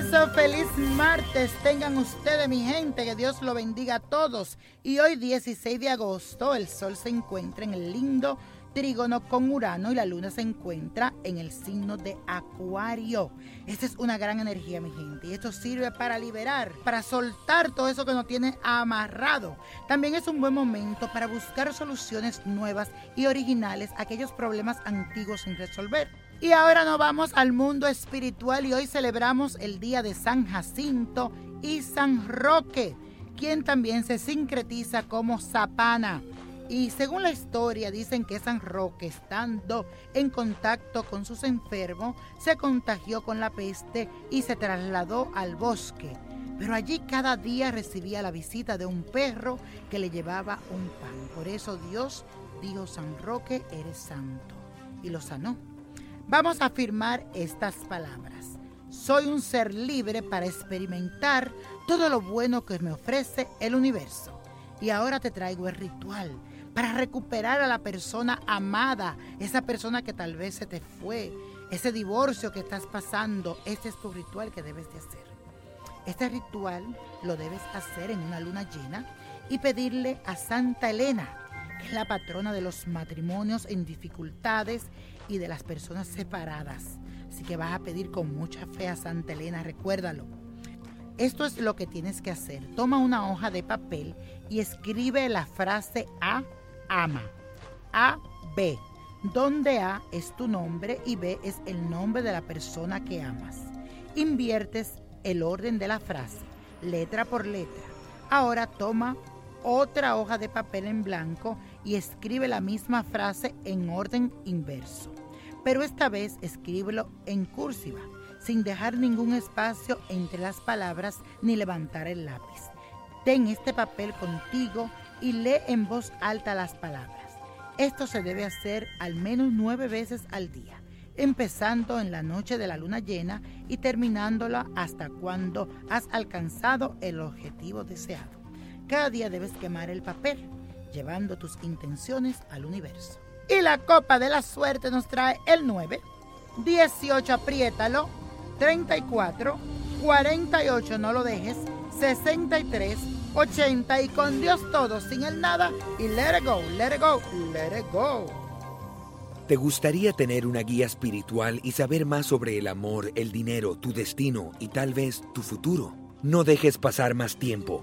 Bueno, feliz martes tengan ustedes, mi gente, que Dios lo bendiga a todos. Y hoy 16 de agosto el sol se encuentra en el lindo trígono con Urano y la luna se encuentra en el signo de Acuario. Esta es una gran energía, mi gente, y esto sirve para liberar, para soltar todo eso que nos tiene amarrado. También es un buen momento para buscar soluciones nuevas y originales a aquellos problemas antiguos sin resolver. Y ahora nos vamos al mundo espiritual y hoy celebramos el día de San Jacinto y San Roque, quien también se sincretiza como Zapana. Y según la historia, dicen que San Roque, estando en contacto con sus enfermos, se contagió con la peste y se trasladó al bosque. Pero allí cada día recibía la visita de un perro que le llevaba un pan. Por eso Dios dijo, San Roque, eres santo. Y lo sanó. Vamos a afirmar estas palabras. Soy un ser libre para experimentar todo lo bueno que me ofrece el universo. Y ahora te traigo el ritual para recuperar a la persona amada, esa persona que tal vez se te fue, ese divorcio que estás pasando. Este es tu ritual que debes de hacer. Este ritual lo debes hacer en una luna llena y pedirle a Santa Elena, es la patrona de los matrimonios en dificultades y de las personas separadas. Así que vas a pedir con mucha fe a Santa Elena, recuérdalo. Esto es lo que tienes que hacer. Toma una hoja de papel y escribe la frase A ama. A, B, donde A es tu nombre y B es el nombre de la persona que amas. Inviertes el orden de la frase, letra por letra. Ahora toma otra hoja de papel en blanco y escribe la misma frase en orden inverso. Pero esta vez escríbelo en cursiva, sin dejar ningún espacio entre las palabras ni levantar el lápiz. Ten este papel contigo y lee en voz alta las palabras. Esto se debe hacer al menos nueve veces al día, empezando en la noche de la luna llena y terminándola hasta cuando has alcanzado el objetivo deseado. Cada día debes quemar el papel, llevando tus intenciones al universo. Y la copa de la suerte nos trae el 9, 18, apriétalo, 34, 48, no lo dejes, 63, 80 y con Dios todo, sin el nada y let it go, let it go, let it go. ¿Te gustaría tener una guía espiritual y saber más sobre el amor, el dinero, tu destino y tal vez tu futuro? No dejes pasar más tiempo.